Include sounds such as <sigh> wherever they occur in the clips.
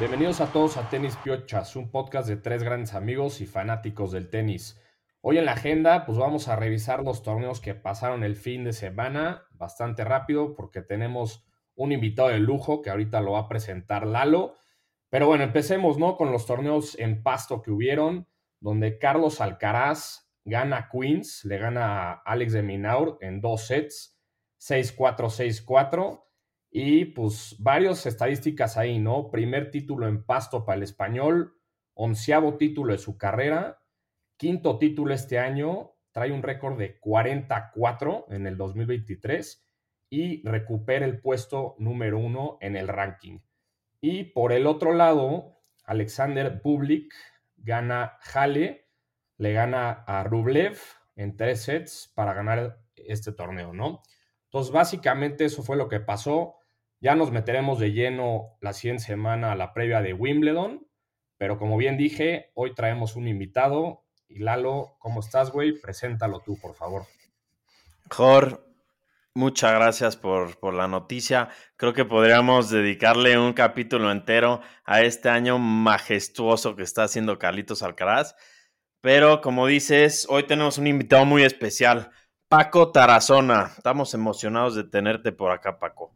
Bienvenidos a todos a Tenis Piochas, un podcast de tres grandes amigos y fanáticos del tenis. Hoy en la agenda, pues vamos a revisar los torneos que pasaron el fin de semana bastante rápido porque tenemos un invitado de lujo que ahorita lo va a presentar Lalo. Pero bueno, empecemos, ¿no? Con los torneos en pasto que hubieron, donde Carlos Alcaraz gana Queens, le gana a Alex de Minaur en dos sets, 6-4, 6-4. Y pues varias estadísticas ahí, ¿no? Primer título en pasto para el español, onceavo título de su carrera, quinto título este año, trae un récord de 44 en el 2023 y recupera el puesto número uno en el ranking. Y por el otro lado, Alexander Bublik gana Jale, le gana a Rublev en tres sets para ganar este torneo, ¿no? Entonces, básicamente eso fue lo que pasó. Ya nos meteremos de lleno la siguiente semana a la previa de Wimbledon, pero como bien dije, hoy traemos un invitado. Y Lalo, ¿cómo estás, güey? Preséntalo tú, por favor. Jor, muchas gracias por, por, la noticia. Creo que podríamos dedicarle un capítulo entero a este año majestuoso que está haciendo Carlitos Alcaraz. Pero como dices, hoy tenemos un invitado muy especial, Paco Tarazona. Estamos emocionados de tenerte por acá, Paco.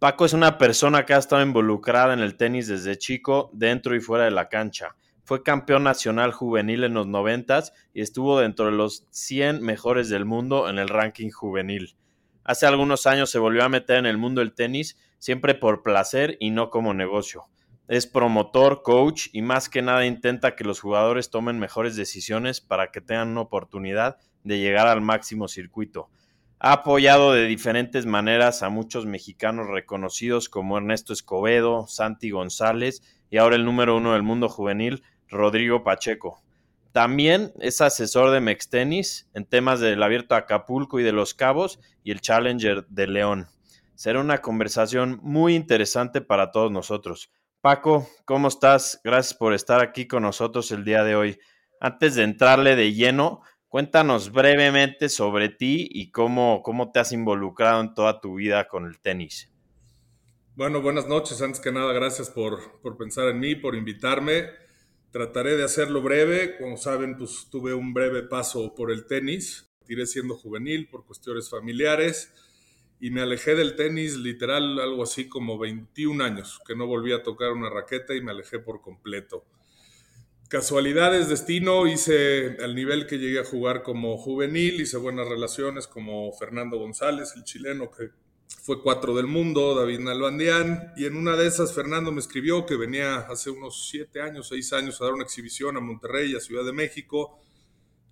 Paco es una persona que ha estado involucrada en el tenis desde chico, dentro y fuera de la cancha. Fue campeón nacional juvenil en los 90 y estuvo dentro de los 100 mejores del mundo en el ranking juvenil. Hace algunos años se volvió a meter en el mundo del tenis, siempre por placer y no como negocio. Es promotor, coach y más que nada intenta que los jugadores tomen mejores decisiones para que tengan una oportunidad de llegar al máximo circuito. Ha apoyado de diferentes maneras a muchos mexicanos reconocidos como Ernesto Escobedo, Santi González y ahora el número uno del mundo juvenil, Rodrigo Pacheco. También es asesor de Mextenis en temas del Abierto Acapulco y de Los Cabos y el Challenger de León. Será una conversación muy interesante para todos nosotros. Paco, ¿cómo estás? Gracias por estar aquí con nosotros el día de hoy. Antes de entrarle de lleno, Cuéntanos brevemente sobre ti y cómo, cómo te has involucrado en toda tu vida con el tenis. Bueno, buenas noches. Antes que nada, gracias por, por pensar en mí, por invitarme. Trataré de hacerlo breve. Como saben, pues tuve un breve paso por el tenis. Tiré siendo juvenil por cuestiones familiares y me alejé del tenis literal algo así como 21 años, que no volví a tocar una raqueta y me alejé por completo casualidades, destino, hice al nivel que llegué a jugar como juvenil, hice buenas relaciones como Fernando González, el chileno que fue cuatro del mundo, David Nalbandián, y en una de esas Fernando me escribió que venía hace unos siete años, seis años a dar una exhibición a Monterrey, a Ciudad de México.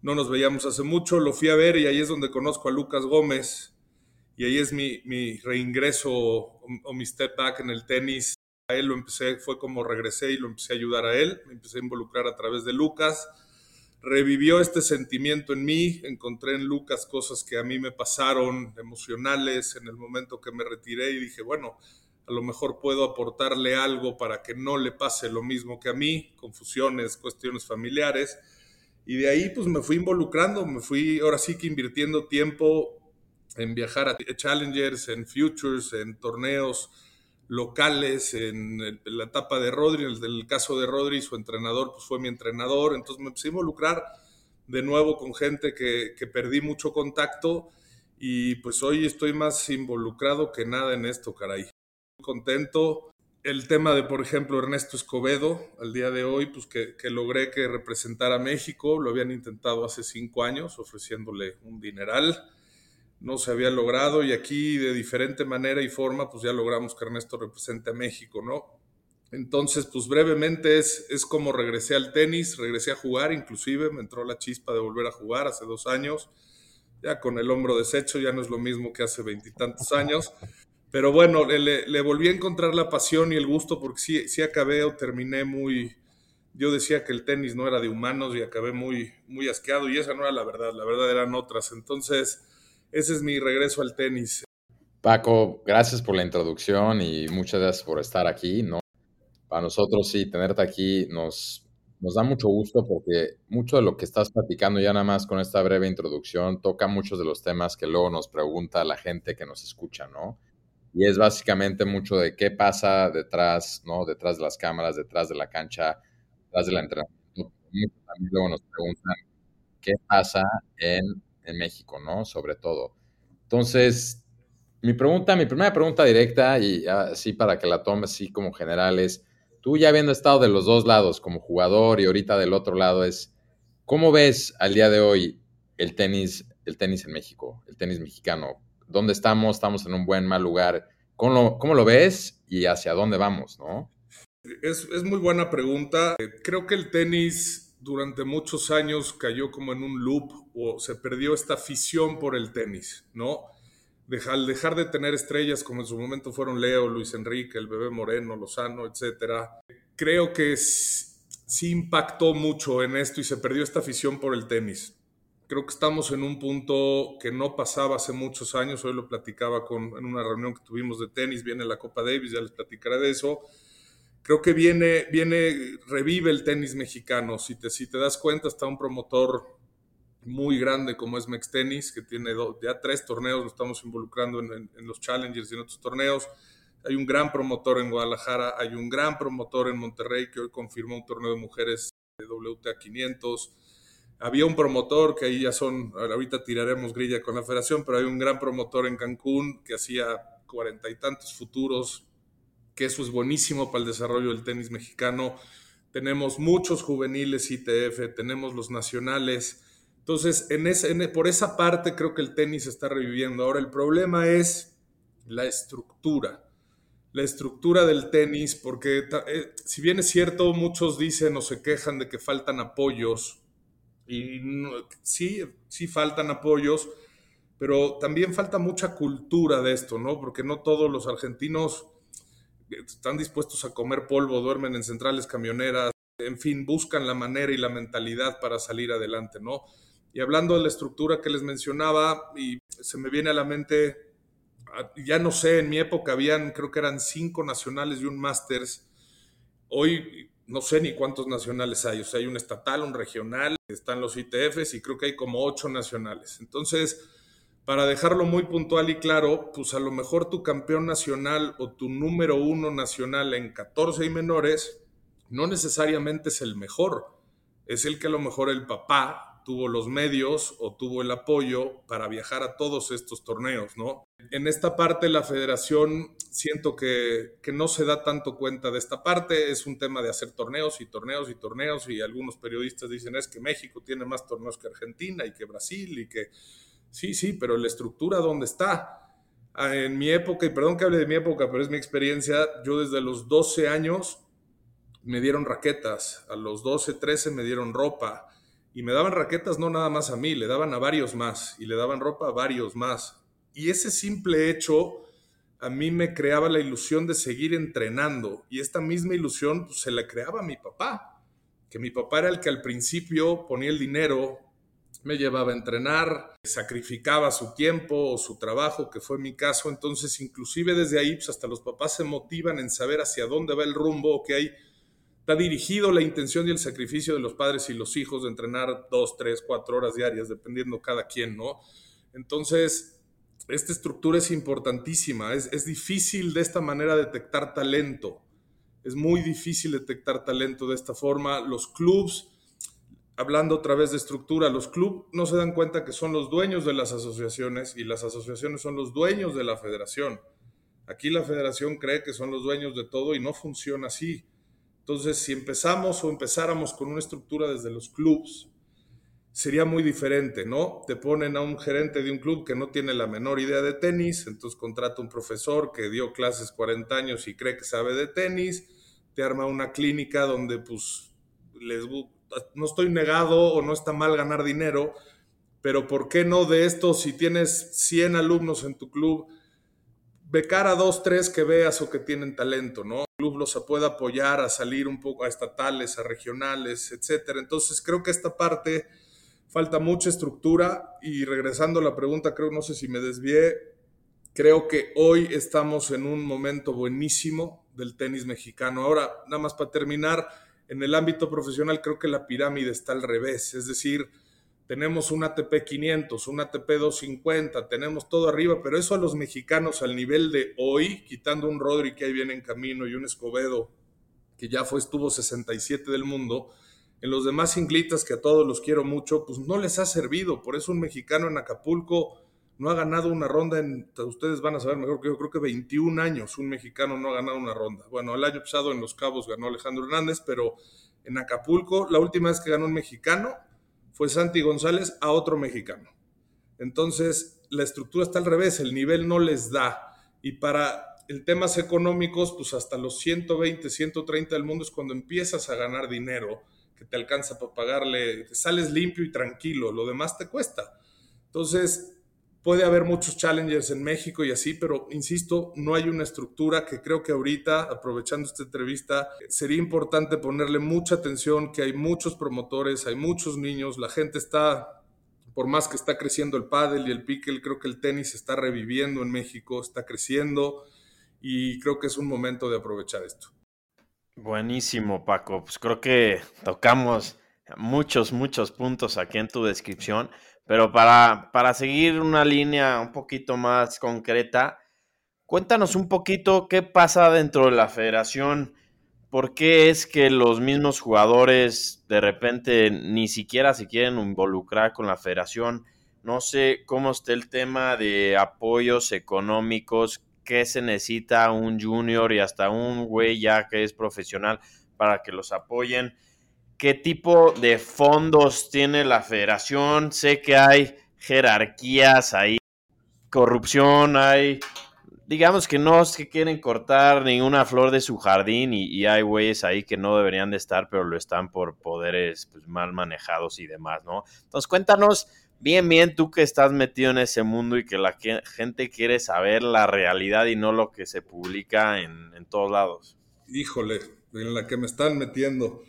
No nos veíamos hace mucho, lo fui a ver y ahí es donde conozco a Lucas Gómez y ahí es mi, reingreso o mi step back en el tenis a él lo empecé, fue como regresé y lo empecé a ayudar a él, me empecé a involucrar a través de Lucas, revivió este sentimiento en mí, encontré en Lucas cosas que a mí me pasaron emocionales en el momento que me retiré y dije, bueno, a lo mejor puedo aportarle algo para que no le pase lo mismo que a mí, confusiones, cuestiones familiares. Y de ahí pues me fui involucrando, me fui ahora sí que invirtiendo tiempo en viajar a Challengers, en Futures, en torneos, locales en, la etapa de Rodri, en el caso de Rodri, su entrenador pues fue mi entrenador, entonces me empecé a involucrar de nuevo con gente que, que perdí mucho contacto y pues hoy estoy más involucrado que nada en esto, caray. Muy contento. El tema de, por ejemplo, Ernesto Escobedo, al día de hoy, pues que, que logré que representara a México, lo habían intentado hace cinco años, ofreciéndole un dineral no se había logrado y aquí de diferente manera y forma, pues ya logramos que Ernesto represente a México, ¿no? Entonces, pues brevemente es, es como regresé al tenis, regresé a jugar, inclusive me entró la chispa de volver a jugar hace dos años, ya con el hombro deshecho, ya no es lo mismo que hace veintitantos años, pero bueno, le, le, volví a encontrar la pasión y el gusto porque sí, sí acabé o terminé muy, yo decía que el tenis no era de humanos y acabé muy, muy asqueado y esa no era la verdad, la verdad eran otras, entonces ese es mi regreso al tenis. Paco, gracias por la introducción y muchas gracias por estar aquí. ¿no? Para nosotros sí, tenerte aquí nos, da mucho gusto porque mucho de lo que estás platicando ya nada más con esta breve introducción toca muchos de los temas que luego nos pregunta la gente que nos escucha, ¿no? y es básicamente mucho de qué pasa detrás, ¿no? Detrás de las cámaras, detrás de la cancha, detrás del entrenamiento. Muchos también luego nos preguntan qué pasa en, en México, ¿no? Sobre todo. Entonces, mi pregunta, mi primera pregunta directa, y así para que la tomes así como general, es, tú ya habiendo estado de los dos lados como jugador y ahorita del otro lado, es, ¿cómo ves al día de hoy el tenis, el tenis en México, el tenis mexicano? ¿Dónde estamos? ¿Estamos en un buen, mal lugar? ¿Cómo lo, ves y hacia dónde vamos, no? Es, es muy buena pregunta. Creo que el tenis durante muchos años cayó como en un loop o se perdió esta afición por el tenis, ¿no? al dejar de tener estrellas como en su momento fueron Leo, Luis Enrique, el bebé Moreno, Lozano, etcétera, creo que sí impactó mucho en esto y se perdió esta afición por el tenis. Creo que estamos en un punto que no pasaba hace muchos años. Hoy lo platicaba con, en una reunión que tuvimos de tenis. Viene la Copa Davis, ya les platicaré de eso. Creo que viene, viene, revive el tenis mexicano. Si te, das cuenta, está un promotor muy grande como es Mex Tennis, que tiene ya tres torneos, lo estamos involucrando en, los Challengers y en otros torneos. Hay un gran promotor en Guadalajara, hay un gran promotor en Monterrey que hoy confirmó un torneo de mujeres de WTA 500. Había un promotor que ahí ya son, ahorita tiraremos grilla con la federación, pero hay un gran promotor en Cancún que hacía cuarenta y tantos futuros, que eso es buenísimo para el desarrollo del tenis mexicano. Tenemos muchos juveniles ITF, tenemos los nacionales, entonces, en ese, por esa parte creo que el tenis está reviviendo. Ahora, el problema es la estructura. La estructura del tenis, porque eh, si bien es cierto, muchos dicen o se quejan de que faltan apoyos, y sí, sí faltan apoyos, pero también falta mucha cultura de esto, ¿no? Porque no todos los argentinos están dispuestos a comer polvo, duermen en centrales camioneras, en fin, buscan la manera y la mentalidad para salir adelante, ¿no? Y hablando de la estructura que les mencionaba, y se me viene a la mente, ah, ya no sé, en mi época habían, creo que eran cinco nacionales y un Masters. Hoy no sé ni cuántos nacionales hay, o sea, hay un estatal, un regional, están los ITFs y creo que hay como ocho nacionales. Entonces, para dejarlo muy puntual y claro, pues a lo mejor tu campeón nacional o tu número uno nacional en 14 y menores no necesariamente es el mejor, es el que a lo mejor el papá tuvo los medios o tuvo el apoyo para viajar a todos estos torneos, ¿no? En esta parte la federación siento que, que, no se da tanto cuenta de esta parte, es un tema de hacer torneos y torneos y torneos y algunos periodistas dicen es que México tiene más torneos que Argentina y que Brasil y que sí, sí, pero la estructura dónde está. Ah, en mi época, y perdón que hable de mi época, pero es mi experiencia, yo desde los 12 años me dieron raquetas, a los 12, 13 me dieron ropa, y me daban raquetas no nada más a mí, le daban a varios más y le daban ropa a varios más. Y ese simple hecho a mí me creaba la ilusión de seguir entrenando y esta misma ilusión pues, se la creaba a mi papá, que mi papá era el que al principio ponía el dinero, me llevaba a entrenar, sacrificaba su tiempo o su trabajo, que fue mi caso, entonces inclusive desde ahí pues, hasta los papás se motivan en saber hacia dónde va el rumbo que hay está dirigido la intención y el sacrificio de los padres y los hijos de entrenar dos, tres, cuatro horas diarias, dependiendo cada quien, ¿no? Entonces, esta estructura es importantísima. Es, es difícil de esta manera detectar talento. Es muy difícil detectar talento de esta forma. Los clubs, hablando otra vez de estructura, los clubs no se dan cuenta que son los dueños de las asociaciones y las asociaciones son los dueños de la federación. Aquí la federación cree que son los dueños de todo y no funciona así. Entonces, si empezamos o empezáramos con una estructura desde los clubs, sería muy diferente, ¿no? Te ponen a un gerente de un club que no tiene la menor idea de tenis, entonces contrata un profesor que dio clases 40 años y cree que sabe de tenis, te arma una clínica donde pues les no estoy negado o no está mal ganar dinero, pero ¿por qué no de esto si tienes 100 alumnos en tu club, becar a dos, tres que veas o que tienen talento, ¿no? club los puede apoyar a salir un poco a estatales, a regionales, etcétera. Entonces creo que esta parte falta mucha estructura y regresando a la pregunta, creo, no sé si me desvié, creo que hoy estamos en un momento buenísimo del tenis mexicano. Ahora, nada más para terminar, en el ámbito profesional creo que la pirámide está al revés, es decir, tenemos un ATP 500, un ATP 250, tenemos todo arriba, pero eso a los mexicanos al nivel de hoy, quitando un Rodri que ahí viene en camino y un Escobedo que ya fue, estuvo 67 del mundo, en los demás inglitas que a todos los quiero mucho, pues no les ha servido. Por eso un mexicano en Acapulco no ha ganado una ronda en, ustedes van a saber mejor que yo, creo que 21 años un mexicano no ha ganado una ronda. Bueno, el año pasado en Los Cabos ganó Alejandro Hernández, pero en Acapulco la última vez que ganó un mexicano fue Santi González a otro mexicano. Entonces, la estructura está al revés, el nivel no les da. Y para el temas económicos, pues hasta los 120, 130 del mundo es cuando empiezas a ganar dinero que te alcanza para pagarle, te sales limpio y tranquilo, lo demás te cuesta. Entonces, puede haber muchos challengers en México y así, pero insisto, no hay una estructura que creo que ahorita, aprovechando esta entrevista, sería importante ponerle mucha atención, que hay muchos promotores, hay muchos niños, la gente está, por más que está creciendo el pádel y el píquel, creo que el tenis está reviviendo en México, está creciendo y creo que es un momento de aprovechar esto. Buenísimo, Paco. Pues creo que tocamos muchos, muchos puntos aquí en tu descripción. Pero para, para seguir una línea un poquito más concreta, cuéntanos un poquito qué pasa dentro de la federación. ¿Por qué es que los mismos jugadores de repente ni siquiera se quieren involucrar con la federación? No sé cómo está el tema de apoyos económicos, qué se necesita un junior y hasta un güey ya que es profesional para que los apoyen qué tipo de fondos tiene la federación. Sé que hay jerarquías, hay corrupción, hay, digamos que no se quieren cortar ninguna flor de su jardín y, hay güeyes ahí que no deberían de estar, pero lo están por poderes pues, mal manejados y demás, ¿no? Entonces cuéntanos bien, bien tú que estás metido en ese mundo y que la gente quiere saber la realidad y no lo que se publica en, en todos lados. Híjole, en la que me están metiendo.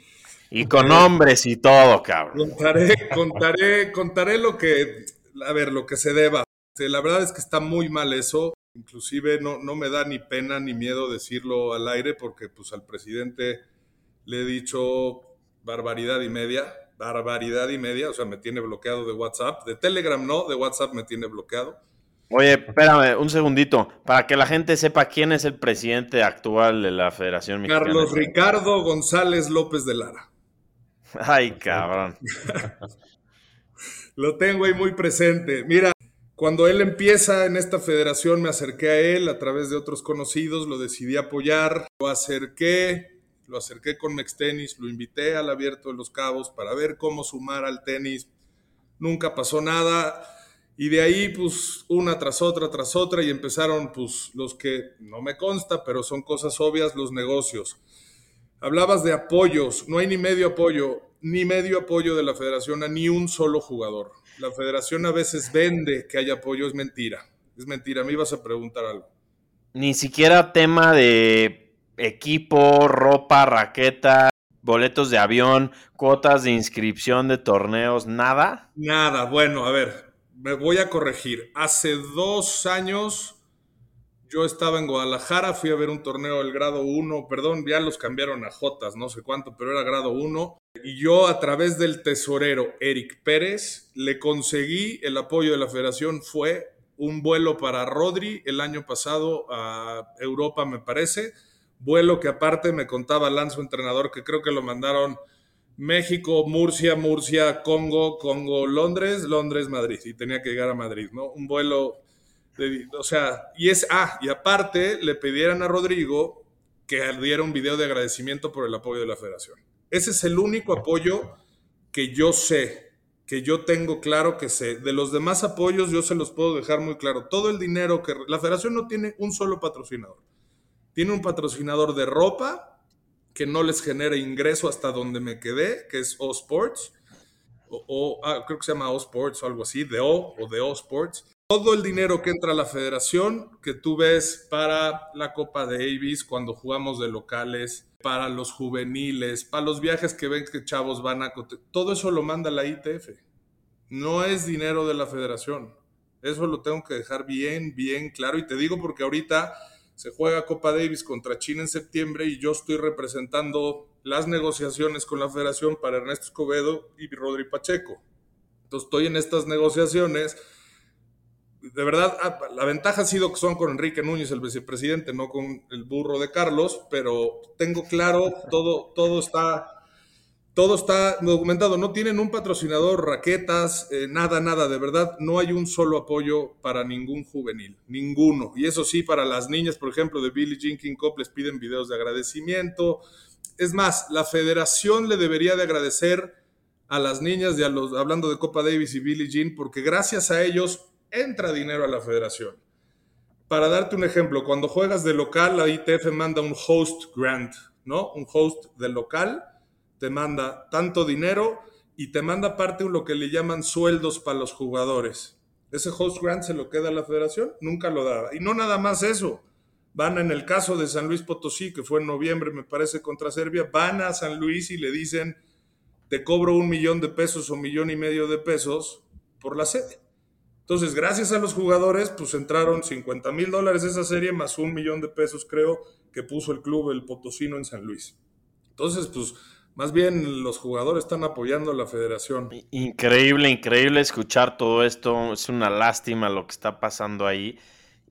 Y con hombres y todo, cabrón. Contaré, contaré, contaré lo que, a ver, lo que se deba. La verdad es que está muy mal eso. Inclusive no, no me da ni pena ni miedo decirlo al aire porque pues al presidente le he dicho barbaridad y media, barbaridad y media, o sea, me tiene bloqueado de WhatsApp, de Telegram no, de WhatsApp me tiene bloqueado. Oye, espérame un segundito, para que la gente sepa quién es el presidente actual de la Federación Mexicana. Carlos Ricardo González López de Lara. Ay, cabrón. Lo tengo ahí muy presente. Mira, cuando él empieza en esta federación, me acerqué a él a través de otros conocidos, lo decidí apoyar, lo acerqué, lo acerqué con Mextenis, lo invité al abierto de los cabos para ver cómo sumar al tenis. Nunca pasó nada. Y de ahí, pues, una tras otra, tras otra, y empezaron, pues, los que no me consta, pero son cosas obvias, los negocios. Hablabas de apoyos, no hay ni medio apoyo, ni medio apoyo de la federación a ni un solo jugador. La federación a veces vende que hay apoyo, es mentira. Es mentira, me ibas a preguntar algo. Ni siquiera tema de equipo, ropa, raqueta, boletos de avión, cuotas de inscripción de torneos, nada. Nada, bueno, a ver, me voy a corregir. Hace dos años yo estaba en Guadalajara, fui a ver un torneo del grado 1, perdón, ya los cambiaron a Jotas, no sé cuánto, pero era grado 1. Y yo a través del tesorero Eric Pérez le conseguí el apoyo de la federación, fue un vuelo para Rodri el año pasado a Europa, me parece. Vuelo que aparte me contaba Lanzo, entrenador, que creo que lo mandaron México, Murcia, Murcia, Congo, Congo, Londres, Londres, Madrid. Y tenía que llegar a Madrid, ¿no? Un vuelo o sea, y es, ah, y aparte le pidieran a Rodrigo que diera un video de agradecimiento por el apoyo de la federación. Ese es el único apoyo que yo sé, que yo tengo claro que sé. De los demás apoyos yo se los puedo dejar muy claro. Todo el dinero que... La federación no tiene un solo patrocinador. Tiene un patrocinador de ropa que no les genera ingreso hasta donde me quedé, que es O Sports. O, ah, creo que se llama O Sports o algo así, de O o de O Sports todo el dinero que entra a la federación, que tú ves para la Copa Davis, cuando jugamos de locales, para los juveniles, para los viajes que ven que chavos van a... Todo eso lo manda la ITF. No es dinero de la federación. Eso lo tengo que dejar bien, bien claro. Y te digo porque ahorita se juega Copa Davis contra China en septiembre y yo estoy representando las negociaciones con la federación para Ernesto Escobedo y Rodri Pacheco. Entonces estoy en estas negociaciones. De verdad, ah, la ventaja ha sido que son con Enrique Núñez, el vicepresidente, no con el burro de Carlos, pero tengo claro, todo, todo está todo está documentado. No tienen un patrocinador, raquetas, eh, nada, nada. De verdad, no hay un solo apoyo para ningún juvenil. Ninguno. Y eso sí, para las niñas, por ejemplo, de Billie Jean King Cup les piden videos de agradecimiento. Es más, la federación le debería de agradecer a las niñas, y a los, hablando de Copa Davis y Billie Jean, porque gracias a ellos entra dinero a la federación. Para darte un ejemplo, cuando juegas de local, la ITF manda un host grant, ¿no? Un host del local te manda tanto dinero y te manda aparte lo que le llaman sueldos para los jugadores. Ese host grant se lo queda a la federación, nunca lo daba. Y no nada más eso. Van en el caso de San Luis Potosí, que fue en noviembre, me parece, contra Serbia, van a San Luis y le dicen, te cobro un millón de pesos o millón y medio de pesos por la sede. Entonces, gracias a los jugadores, pues entraron 50 mil dólares esa serie, más un millón de pesos, creo, que puso el club, el Potosino, en San Luis. Entonces, pues más bien los jugadores están apoyando a la federación. Increíble, increíble escuchar todo esto. Es una lástima lo que está pasando ahí.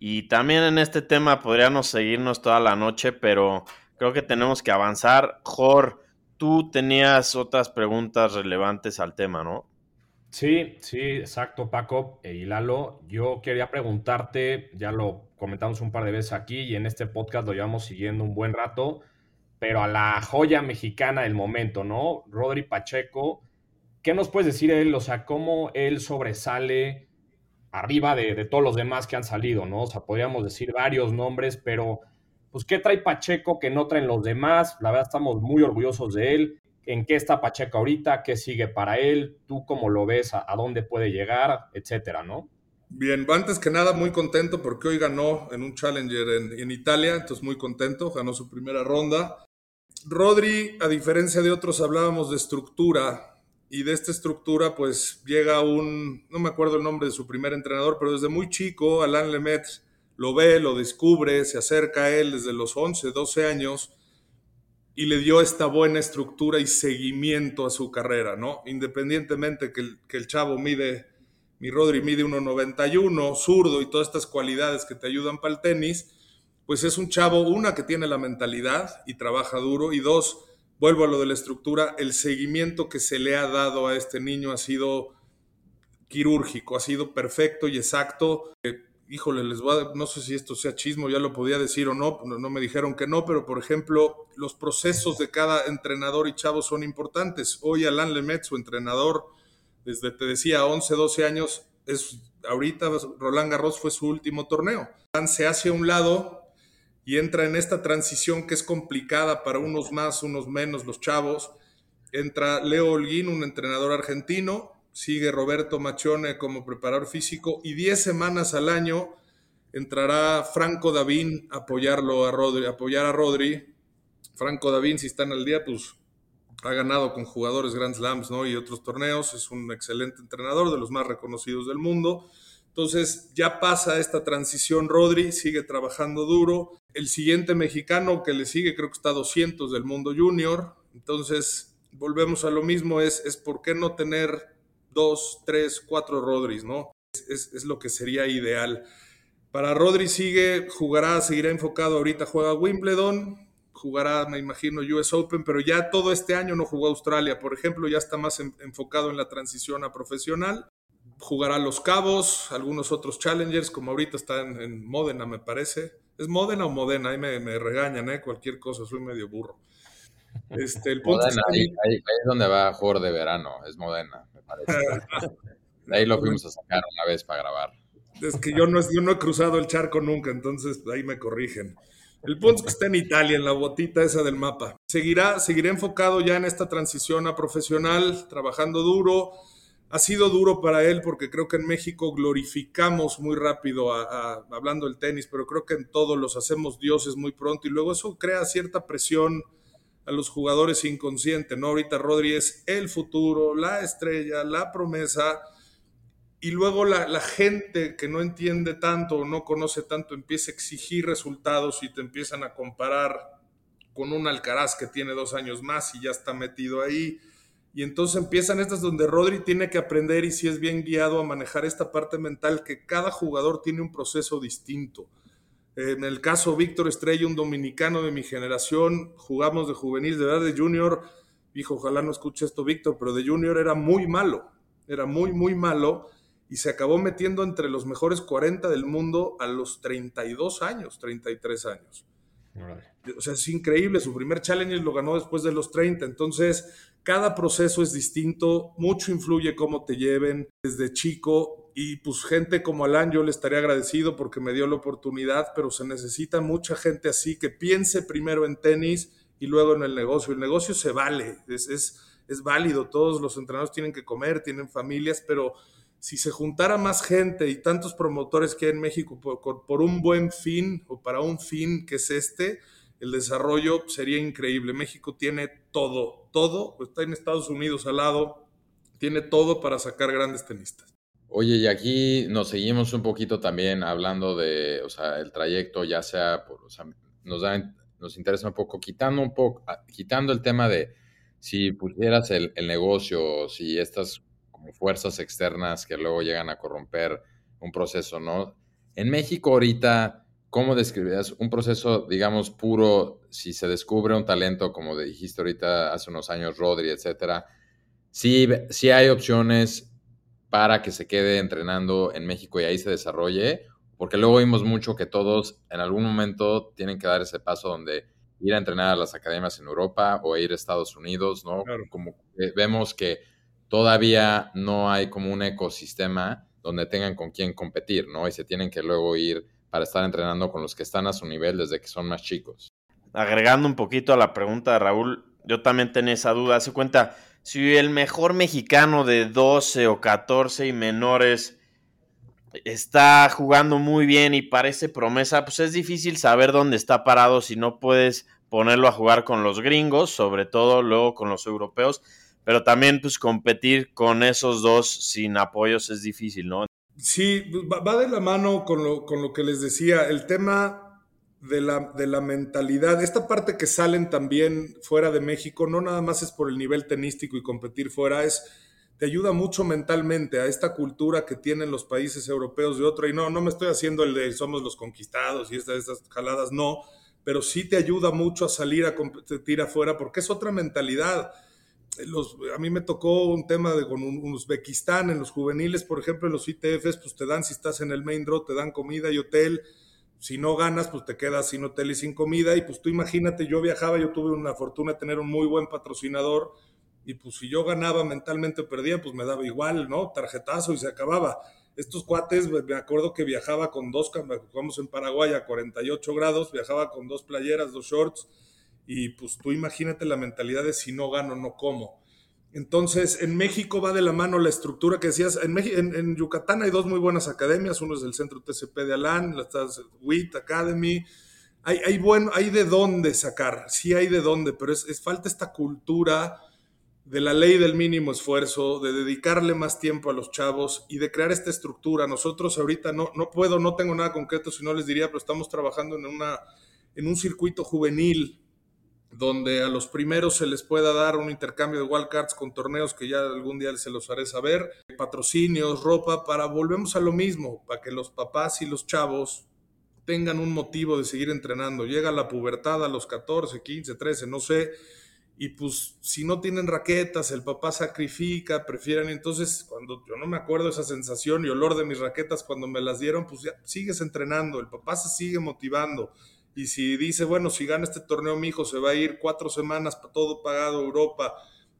Y también en este tema podríamos seguirnos toda la noche, pero creo que tenemos que avanzar. Jor, tú tenías otras preguntas relevantes al tema, ¿no? Sí, sí, exacto, Paco y Lalo. Yo quería preguntarte, ya lo comentamos un par de veces aquí y en este podcast lo llevamos siguiendo un buen rato pero a la joya mexicana del momento, ¿no? Rodri Pacheco. ¿Qué nos puedes decir de él? O sea, cómo él sobresale arriba de, todos los demás que han salido, ¿no? O sea, podríamos decir varios nombres, pero pues, ¿qué trae Pacheco que no traen los demás? La verdad, estamos muy orgullosos de él. ¿En qué está Pacheco ahorita? ¿Qué sigue para él? ¿Tú cómo lo ves? ¿A, dónde puede llegar? Etcétera, ¿no? Bien, antes que nada, muy contento porque hoy ganó en un Challenger en, en Italia, entonces muy contento, ganó su primera ronda. Rodri, a diferencia de otros, hablábamos de estructura y de esta estructura pues llega un, no me acuerdo el nombre de su primer entrenador, pero desde muy chico Alain Lemaitre lo ve, lo descubre, se acerca a él desde los 11, 12 años y le dio esta buena estructura y seguimiento a su carrera, ¿no? Independientemente que el, que el chavo mide, mi Rodri mide 1,91, zurdo y todas estas cualidades que te ayudan para el tenis, pues es un chavo, una, que tiene la mentalidad y trabaja duro, y dos, vuelvo a lo de la estructura, el seguimiento que se le ha dado a este niño ha sido quirúrgico, ha sido perfecto y exacto. Eh, híjole, les voy a, no sé si esto sea chismo, ya lo podía decir o no, no, me dijeron que no, pero por ejemplo, los procesos de cada entrenador y chavo son importantes. Hoy Alan Lemet, su entrenador, desde te decía 11, 12 años, es ahorita Roland Garros fue su último torneo. Se hace a un lado y entra en esta transición que es complicada para unos más, unos menos, los chavos. Entra Leo Holguín, un entrenador argentino, sigue Roberto Machone como preparador físico y 10 semanas al año entrará Franco Davín a apoyarlo a Rodri, apoyar a Rodri. Franco Davín, si están al día, pues ha ganado con jugadores Grand Slams ¿no? y otros torneos, es un excelente entrenador, de los más reconocidos del mundo. Entonces ya pasa esta transición Rodri, sigue trabajando duro. El siguiente mexicano que le sigue creo que está a 200 del mundo junior. Entonces volvemos a lo mismo, es, es por qué no tener dos, tres, cuatro Rodris, ¿no? Es, es, lo que sería ideal. Para Rodri sigue, jugará, seguirá enfocado, ahorita juega Wimbledon, jugará, me imagino, US Open, pero ya todo este año no jugó Australia, por ejemplo, ya está más enfocado en la transición a profesional jugará Los Cabos, algunos otros challengers, como ahorita está en, Modena, me parece. ¿Es Modena o Modena? Ahí me, regañan, ¿eh? Cualquier cosa, soy medio burro. Este, el Modena, ahí, es donde va a jugar de verano, es Modena, me parece. de <laughs> ahí lo fuimos a sacar una vez para grabar. Es que yo no, yo no he cruzado el charco nunca, entonces ahí me corrigen. El punto es que está en Italia, en la botita esa del mapa. Seguirá, seguirá enfocado ya en esta transición a profesional, trabajando duro, ha sido duro para él porque creo que en México glorificamos muy rápido, hablando del tenis, pero creo que en todos los hacemos dioses muy pronto y luego eso crea cierta presión a los jugadores inconscientes, ¿no? Ahorita Rodri es el futuro, la estrella, la promesa, y luego la, la, gente que no entiende tanto o no conoce tanto empieza a exigir resultados y te empiezan a comparar con un Alcaraz que tiene dos años más y ya está metido ahí Y entonces empiezan estas donde Rodri tiene que aprender y si es bien guiado a manejar esta parte mental que cada jugador tiene un proceso distinto. En el caso Víctor Estrella, un dominicano de mi generación, jugamos de juvenil, de edad de junior, hijo, ojalá no escuche esto Víctor, pero de junior era muy malo, era muy, muy malo y se acabó metiendo entre los mejores 40 del mundo a los 32 años, 33 años. O sea, es increíble. Su primer challenge lo ganó después de los 30. Entonces, cada proceso es distinto. Mucho influye cómo te lleven desde chico. Y pues gente como Alan, yo le estaría agradecido porque me dio la oportunidad, pero se necesita mucha gente así que piense primero en tenis y luego en el negocio. El negocio se vale, es, es, es válido. Todos los entrenadores tienen que comer, tienen familias, pero si se juntara más gente y tantos promotores que hay en México por, un buen fin o para un fin que es este, el desarrollo sería increíble. México tiene todo, todo, está en Estados Unidos al lado, tiene todo para sacar grandes tenistas. Oye, y aquí nos seguimos un poquito también hablando de, o sea, el trayecto, ya sea, por, o sea, nos, da, nos interesa un poco, quitando un poco, ah, quitando el tema de si pusieras el, el negocio, si estas como fuerzas externas que luego llegan a corromper un proceso, ¿no? En México ahorita, ¿cómo describirías un proceso, digamos, puro, si se descubre un talento, como dijiste ahorita hace unos años, Rodri, etcétera? Sí, sí hay opciones para que se quede entrenando en México y ahí se desarrolle, porque luego vimos mucho que todos en algún momento tienen que dar ese paso donde ir a entrenar a las academias en Europa o ir a Estados Unidos, ¿no? Como vemos que todavía no hay como un ecosistema donde tengan con quién competir, ¿no? Y se tienen que luego ir para estar entrenando con los que están a su nivel desde que son más chicos. Agregando un poquito a la pregunta de Raúl, yo también tenía esa duda. Hace cuenta, si el mejor mexicano de 12 o 14 y menores está jugando muy bien y parece promesa, pues es difícil saber dónde está parado si no puedes ponerlo a jugar con los gringos, sobre todo luego con los europeos pero también pues competir con esos dos sin apoyos es difícil, ¿no? Sí, va de la mano con lo, con lo que les decía, el tema de la, de la mentalidad, esta parte que salen también fuera de México, no nada más es por el nivel tenístico y competir fuera, es te ayuda mucho mentalmente a esta cultura que tienen los países europeos de otra. Y no, no me estoy haciendo el de somos los conquistados y estas, estas jaladas, no, pero sí te ayuda mucho a salir a competir afuera porque es otra mentalidad a mí me tocó un tema de con un, Uzbekistán en los juveniles, por ejemplo, en los ITFs, pues te dan, si estás en el main draw, te dan comida y hotel. Si no ganas, pues te quedas sin hotel y sin comida. Y pues tú imagínate, yo viajaba, yo tuve una fortuna de tener un muy buen patrocinador. Y pues si yo ganaba mentalmente o perdía, pues me daba igual, ¿no? Tarjetazo y se acababa. Estos cuates, me acuerdo que viajaba con dos, vamos en Paraguay a 48 grados, viajaba con dos playeras, dos shorts y pues tú imagínate la mentalidad de si no gano, no como. Entonces, en México va de la mano la estructura que decías. En, en, Yucatán hay dos muy buenas academias. Uno es el Centro TCP de Alán, la WIT Academy. Hay, hay, bueno, hay de dónde sacar, sí hay de dónde, pero es, es, falta esta cultura de la ley del mínimo esfuerzo, de dedicarle más tiempo a los chavos y de crear esta estructura. Nosotros ahorita no, no puedo, no tengo nada concreto, si no les diría, pero estamos trabajando en, una, en un circuito juvenil donde a los primeros se les pueda dar un intercambio de wildcards con torneos que ya algún día se los haré saber, patrocinios, ropa, para volvemos a lo mismo, para que los papás y los chavos tengan un motivo de seguir entrenando. Llega la pubertad a los 14, 15, 13, no sé, y pues si no tienen raquetas, el papá sacrifica, prefieren, entonces cuando yo no me acuerdo esa sensación y olor de mis raquetas cuando me las dieron, pues ya sigues entrenando, el papá se sigue motivando y si dice, bueno, si gana este torneo mi hijo se va a ir cuatro semanas, todo pagado Europa.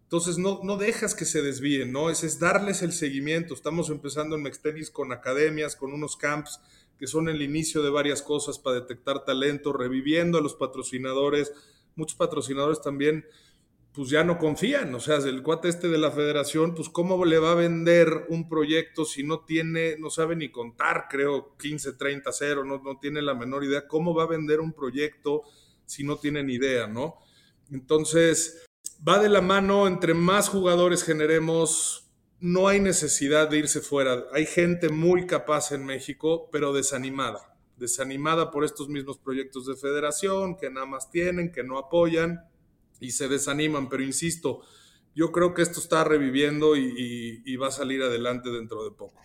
Entonces no, no dejas que se desvíen, ¿no? Es, es darles el seguimiento. Estamos empezando en Mextenis con academias, con unos camps que son el inicio de varias cosas para detectar talento, reviviendo a los patrocinadores. Muchos patrocinadores también pues ya no confían. O sea, el cuate este de la federación, pues cómo le va a vender un proyecto si no tiene, no sabe ni contar, creo, 15, 30, 0, no, no tiene la menor idea. ¿Cómo va a vender un proyecto si no tiene ni idea, no? Entonces, va de la mano, entre más jugadores generemos, no hay necesidad de irse fuera. Hay gente muy capaz en México, pero desanimada. Desanimada por estos mismos proyectos de federación que nada más tienen, que no apoyan y se desaniman, pero insisto, yo creo que esto está reviviendo y, va a salir adelante dentro de poco.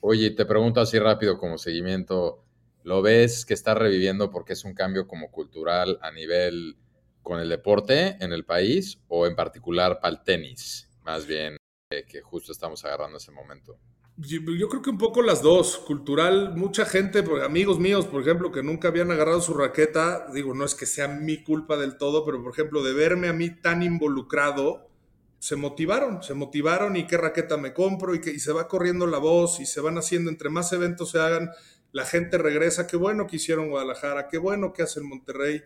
Oye, te pregunto así rápido como seguimiento, ¿lo ves que está reviviendo porque es un cambio como cultural a nivel con el deporte en el país o en particular para el tenis? Más bien, eh, que justo estamos agarrando ese momento. Yo, creo que un poco las dos. Cultural, mucha gente, amigos míos, por ejemplo, que nunca habían agarrado su raqueta, digo, no es que sea mi culpa del todo, pero por ejemplo, de verme a mí tan involucrado, se motivaron, se motivaron y qué raqueta me compro y que y se va corriendo la voz y se van haciendo, entre más eventos se hagan, la gente regresa, qué bueno que hicieron Guadalajara, qué bueno que hacen Monterrey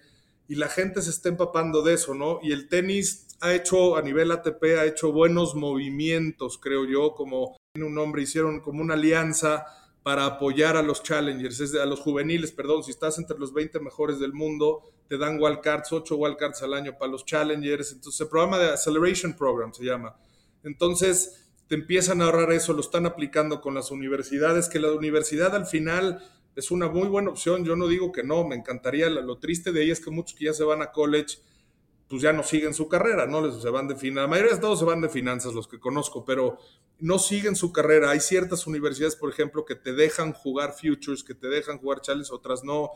y la gente se está empapando de eso, ¿no? Y el tenis ha hecho, a nivel ATP, ha hecho buenos movimientos, creo yo, como un nombre, hicieron como una alianza para apoyar a los challengers, a los juveniles, perdón, si estás entre los 20 mejores del mundo, te dan wildcards, 8 wildcards al año para los challengers, entonces el programa de Acceleration Program se llama. Entonces, te empiezan a ahorrar eso, lo están aplicando con las universidades, que la universidad al final es una muy buena opción, yo no digo que no, me encantaría, lo triste de ahí es que muchos que ya se van a college, pues ya no siguen su carrera, ¿no? Les, se van de finanzas, la mayoría de todos se van de finanzas, los que conozco, pero no siguen su carrera. Hay ciertas universidades, por ejemplo, que te dejan jugar futures, que te dejan jugar chales, otras no.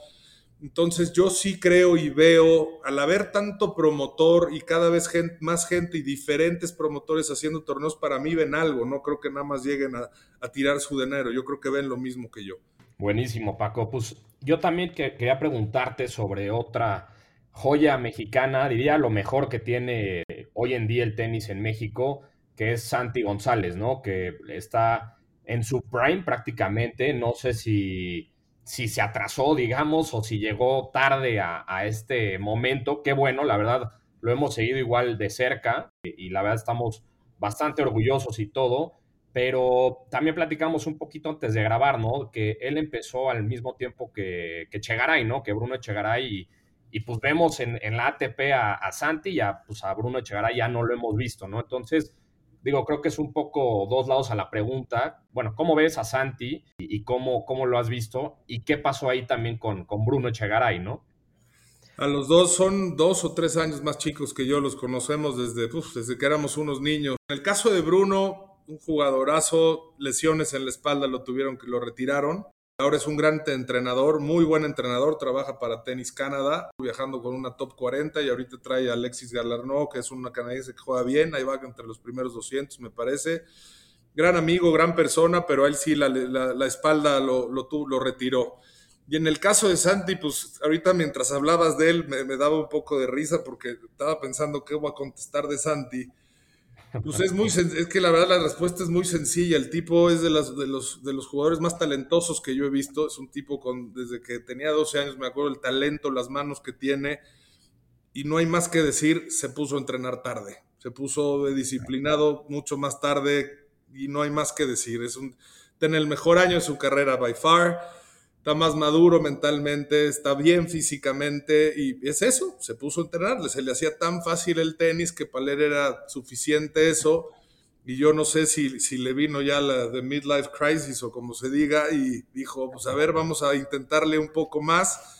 Entonces yo sí creo y veo, al haber tanto promotor y cada vez más gente y diferentes promotores haciendo torneos, para mí ven algo, no creo que nada más lleguen a, a tirar su dinero, yo creo que ven lo mismo que yo. Buenísimo, Paco. Pues yo también quería preguntarte sobre otra joya mexicana, diría lo mejor que tiene hoy en día el tenis en México, que es Santi González, ¿no? Que está en su prime prácticamente, no sé si, si se atrasó, digamos, o si llegó tarde a, este momento, qué bueno, la verdad, lo hemos seguido igual de cerca y, la verdad estamos bastante orgullosos y todo, pero también platicamos un poquito antes de grabar, ¿no? Que él empezó al mismo tiempo que, que Chegaray, ¿no? Que Bruno Chegaray y pues vemos en, la ATP a, Santi y a, pues a Bruno Echegaray ya no lo hemos visto, ¿no? Entonces, digo, creo que es un poco dos lados a la pregunta. Bueno, ¿cómo ves a Santi y, cómo, cómo, lo has visto? ¿Y qué pasó ahí también con, con Bruno Echegaray, no? A los dos son dos o tres años más chicos que yo, los conocemos desde, desde que éramos unos niños. En el caso de Bruno, un jugadorazo, lesiones en la espalda lo tuvieron que lo retiraron. Ahora es un gran entrenador, muy buen entrenador, trabaja para Tenis Canadá, viajando con una top 40 y ahorita trae a Alexis Galarno, que es una canadiense que juega bien, ahí va entre los primeros 200 me parece. Gran amigo, gran persona, pero él sí la, espalda lo, lo, lo, retiró. Y en el caso de Santi, pues ahorita mientras hablabas de él me, me daba un poco de risa porque estaba pensando qué voy a contestar de Santi. Pues es muy es que la verdad la respuesta es muy sencilla. El tipo es de, las, de, los, de los jugadores más talentosos que yo he visto. Es un tipo con desde que tenía 12 años me acuerdo el talento, las manos que tiene y no hay más que decir. Se puso a entrenar tarde, se puso de disciplinado mucho más tarde y no hay más que decir. Es un tiene el mejor año de su carrera by far está más maduro mentalmente, está bien físicamente y es eso, se puso a entrenar, se le hacía tan fácil el tenis que para él era suficiente eso y yo no sé si, si le vino ya la de midlife crisis o como se diga y dijo, pues a ver, vamos a intentarle un poco más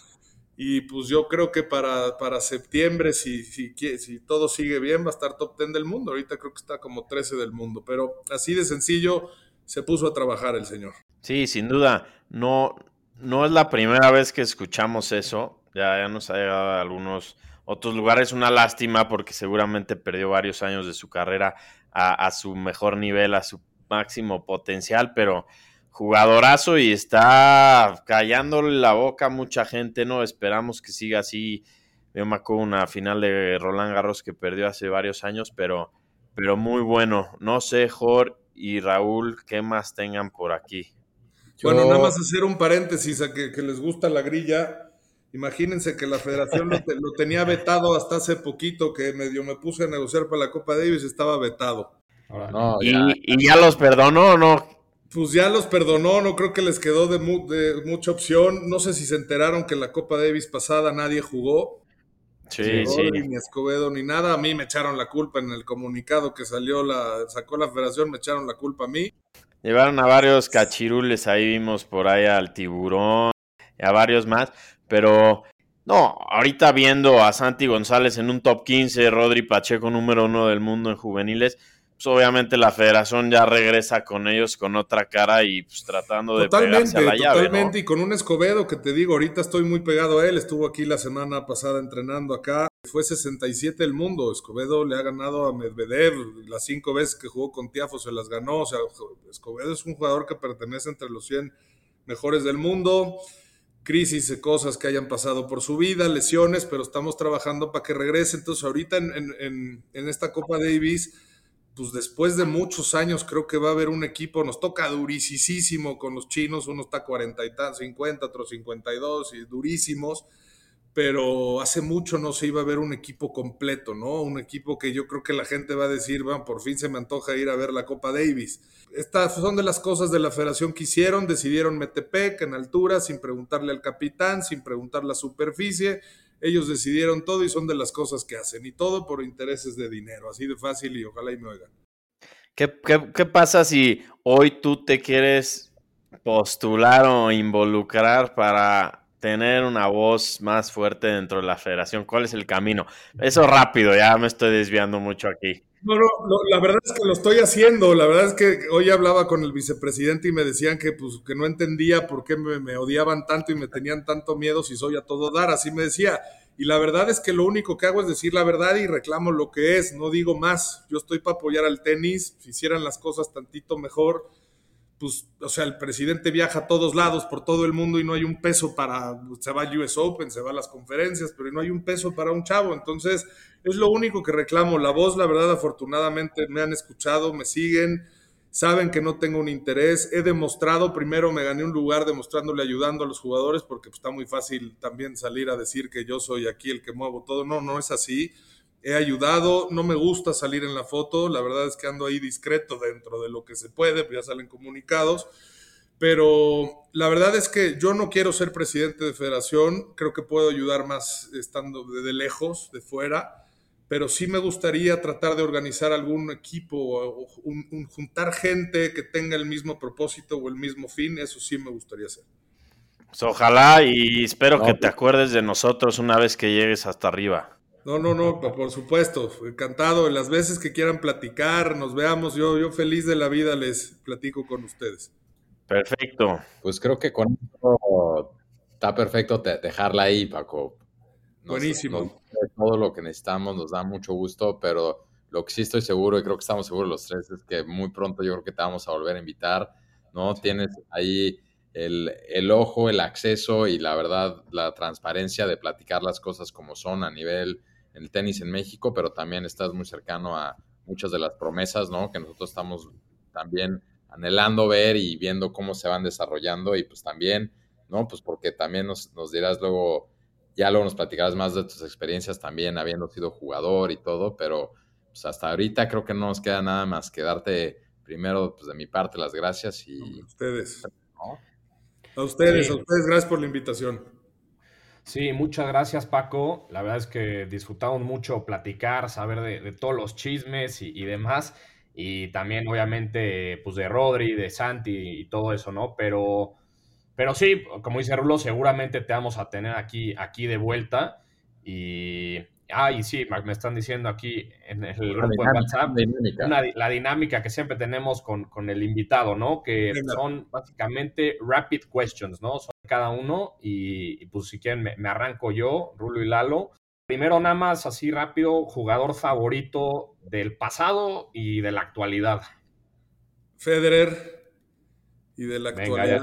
y pues yo creo que para, para septiembre, si, si, si todo sigue bien, va a estar top 10 del mundo, ahorita creo que está como 13 del mundo, pero así de sencillo se puso a trabajar el señor. Sí, sin duda, no, no es la primera vez que escuchamos eso. Ya, ya nos ha llegado a algunos otros lugares. Una lástima porque seguramente perdió varios años de su carrera a, su mejor nivel, a su máximo potencial, pero jugadorazo y está callándole la boca a mucha gente, ¿no? Esperamos que siga así. Yo me acuerdo una final de Roland Garros que perdió hace varios años, pero, pero muy bueno. No sé, Jor y Raúl, qué más tengan por aquí. Bueno, nada más hacer un paréntesis a que, les gusta la grilla. Imagínense que la federación lo, tenía vetado hasta hace poquito, que medio me puse a negociar para la Copa Davis, estaba vetado. ¿Y, ya. los perdonó o no? Pues ya los perdonó, no creo que les quedó de, mucha opción. No sé si se enteraron que la Copa Davis pasada nadie jugó. Sí, sí. Ni Escobedo ni nada. A mí me echaron la culpa en el comunicado que salió, la sacó la federación, me echaron la culpa a mí. Llevaron a varios cachirules, ahí vimos por ahí al tiburón y a varios más, pero No, ahorita viendo a Santi González en un top 15, Rodri Pacheco número uno del mundo en juveniles, pues obviamente la federación ya regresa con ellos con otra cara y pues tratando de totalmente, pegarse a la llave, Totalmente, ¿no? y con un Escobedo que te digo, ahorita estoy muy pegado a él, estuvo aquí la semana pasada entrenando acá, fue 67 el mundo, Escobedo le ha ganado a Medvedev, las cinco veces que jugó con Tiafo se las ganó, o sea, Escobedo es un jugador que pertenece entre los 100 mejores del mundo, crisis cosas que hayan pasado por su vida, lesiones, pero estamos trabajando para que regrese. Entonces, ahorita en, en, esta Copa Davis, pues después de muchos años, creo que va a haber un equipo, nos toca durísimo con los chinos, uno está 40 y 50, otro 52, y durísimos pero hace mucho no se iba a ver un equipo completo, ¿no? Un equipo que yo creo que la gente va a decir, bueno, por fin se me antoja ir a ver la Copa Davis. Estas son de las cosas de la federación que hicieron, decidieron Metepec en altura, sin preguntarle al capitán, sin preguntar la superficie, ellos decidieron todo y son de las cosas que hacen, y todo por intereses de dinero, así de fácil y ojalá y me oigan. ¿Qué, qué, qué pasa si hoy tú te quieres postular o involucrar para tener una voz más fuerte dentro de la federación? ¿Cuál es el camino? Eso rápido, ya me estoy desviando mucho aquí. No, no, la verdad es que lo estoy haciendo. La verdad es que hoy hablaba con el vicepresidente y me decían que, pues, que no entendía por qué me, me, odiaban tanto y me tenían tanto miedo si soy a todo dar. Así me decía. Y la verdad es que lo único que hago es decir la verdad y reclamo lo que es. No digo más. Yo estoy para apoyar al tenis. Si hicieran las cosas tantito mejor, pues, o sea, el presidente viaja a todos lados, por todo el mundo y no hay un peso para, se va a US Open, se va a las conferencias, pero no hay un peso para un chavo. Entonces, es lo único que reclamo. La voz, la verdad, afortunadamente me han escuchado, me siguen, saben que no tengo un interés. He demostrado, primero me gané un lugar demostrándole, ayudando a los jugadores, porque pues, está muy fácil también salir a decir que yo soy aquí el que muevo todo. No, no es así he ayudado, no me gusta salir en la foto, la verdad es que ando ahí discreto dentro de lo que se puede, pues ya salen comunicados, pero la verdad es que yo no quiero ser presidente de federación, creo que puedo ayudar más estando de, de lejos, de fuera, pero sí me gustaría tratar de organizar algún equipo o un, un, juntar gente que tenga el mismo propósito o el mismo fin, eso sí me gustaría hacer. Pues ojalá y espero no, que te acuerdes de nosotros una vez que llegues hasta arriba. No, no, no, por supuesto, encantado. Las veces que quieran platicar, nos veamos, yo, yo feliz de la vida les platico con ustedes. Perfecto. Pues creo que con esto está perfecto dejarla ahí, Paco. Nos, Buenísimo. Nos, todo lo que necesitamos nos da mucho gusto, pero lo que sí estoy seguro y creo que estamos seguros los tres es que muy pronto yo creo que te vamos a volver a invitar, ¿no? Tienes ahí el, el ojo, el acceso y la verdad, la transparencia de platicar las cosas como son a nivel el tenis en México, pero también estás muy cercano a muchas de las promesas, ¿no? Que nosotros estamos también anhelando ver y viendo cómo se van desarrollando y pues también, ¿no? Pues porque también nos, nos dirás luego, ya luego nos platicarás más de tus experiencias también habiendo sido jugador y todo, pero pues hasta ahorita creo que no nos queda nada más que darte primero, pues de mi parte, las gracias y... Ustedes. ¿no? A ustedes, sí. a ustedes, gracias por la invitación. Sí, muchas gracias Paco. La verdad es que disfrutamos mucho platicar, saber de, de todos los chismes y, y, demás. Y también obviamente pues de Rodri, de Santi y todo eso, ¿no? Pero, pero sí, como dice Rulo, seguramente te vamos a tener aquí, aquí de vuelta. Y, ah, y sí, me están diciendo aquí en el grupo dinámica, de WhatsApp dinámica. Una, la dinámica que siempre tenemos con, con el invitado, ¿no? Que son básicamente rapid questions, ¿no? Son cada uno y, y pues si quieren me, me, arranco yo, Rulo y Lalo. Primero nada más así rápido, jugador favorito del pasado y de la actualidad. Federer y de la Venga, actualidad.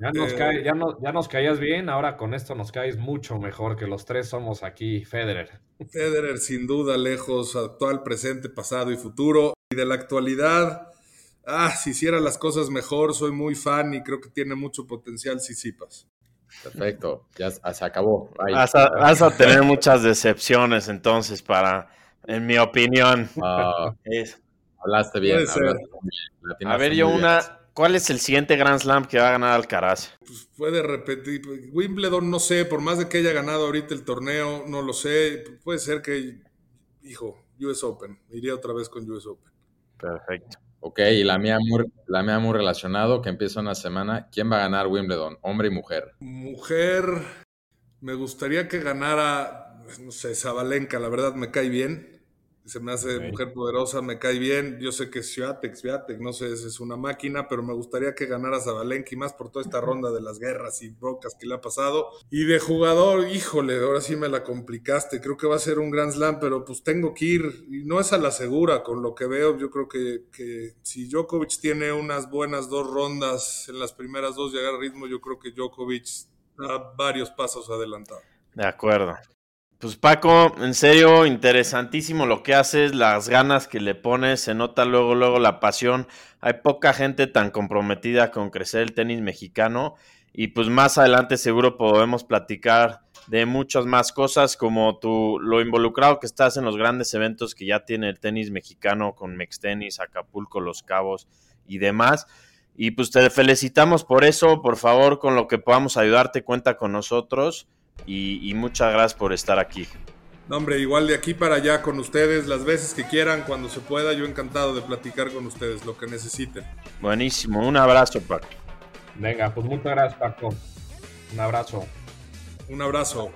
Ya, ya, nos eh... cae, ya, no, ya, nos caías bien, ahora con esto nos caes mucho mejor que los tres somos aquí Federer. Federer sin duda lejos, actual, presente, pasado y futuro. Y de la actualidad, ah, si hiciera las cosas mejor, soy muy fan y creo que tiene mucho potencial Sisipas. Perfecto, ya se acabó. Vas a, vas a, tener muchas decepciones entonces para, en mi opinión. Uh, es, hablaste bien. Hablaste bien a ver, yo una, ¿cuál es el siguiente Grand Slam que va a ganar Alcaraz? Pues puede repetir, Wimbledon no sé, por más de que haya ganado ahorita el torneo, no lo sé, puede ser que, hijo, US Open, iría otra vez con US Open. Perfecto. Ok, y la mía, muy, la mía muy relacionado, que empieza una semana. ¿Quién va a ganar Wimbledon? ¿Hombre y mujer? Mujer. Me gustaría que ganara, no sé, Zabalenka, la verdad me cae bien se me hace mujer poderosa, me cae bien. Yo sé que es Swiatek, Swiatek, no sé, es una máquina, pero me gustaría que ganara Zabalenka y más por toda esta ronda de las guerras y brocas que le ha pasado. Y de jugador, híjole, ahora sí me la complicaste. Creo que va a ser un Grand Slam, pero pues tengo que ir, y no es a la segura con lo que veo. Yo creo que, que si Djokovic tiene unas buenas dos rondas en las primeras dos, llegar al ritmo, yo creo que Djokovic da varios pasos adelantado. De acuerdo. Pues Paco, en serio, interesantísimo lo que haces, las ganas que le pones, se nota luego, luego la pasión. Hay poca gente tan comprometida con crecer el tenis mexicano y pues más adelante seguro podemos platicar de muchas más cosas como tu, lo involucrado que estás en los grandes eventos que ya tiene el tenis mexicano con Mextenis, Acapulco, Los Cabos y demás. Y pues te felicitamos por eso, por favor, con lo que podamos ayudarte, cuenta con nosotros y, muchas gracias por estar aquí. No, hombre, igual de aquí para allá con ustedes, las veces que quieran, cuando se pueda, yo encantado de platicar con ustedes, lo que necesiten. Buenísimo, un abrazo, Paco. Venga, pues muchas gracias, Paco. Un abrazo. Un abrazo.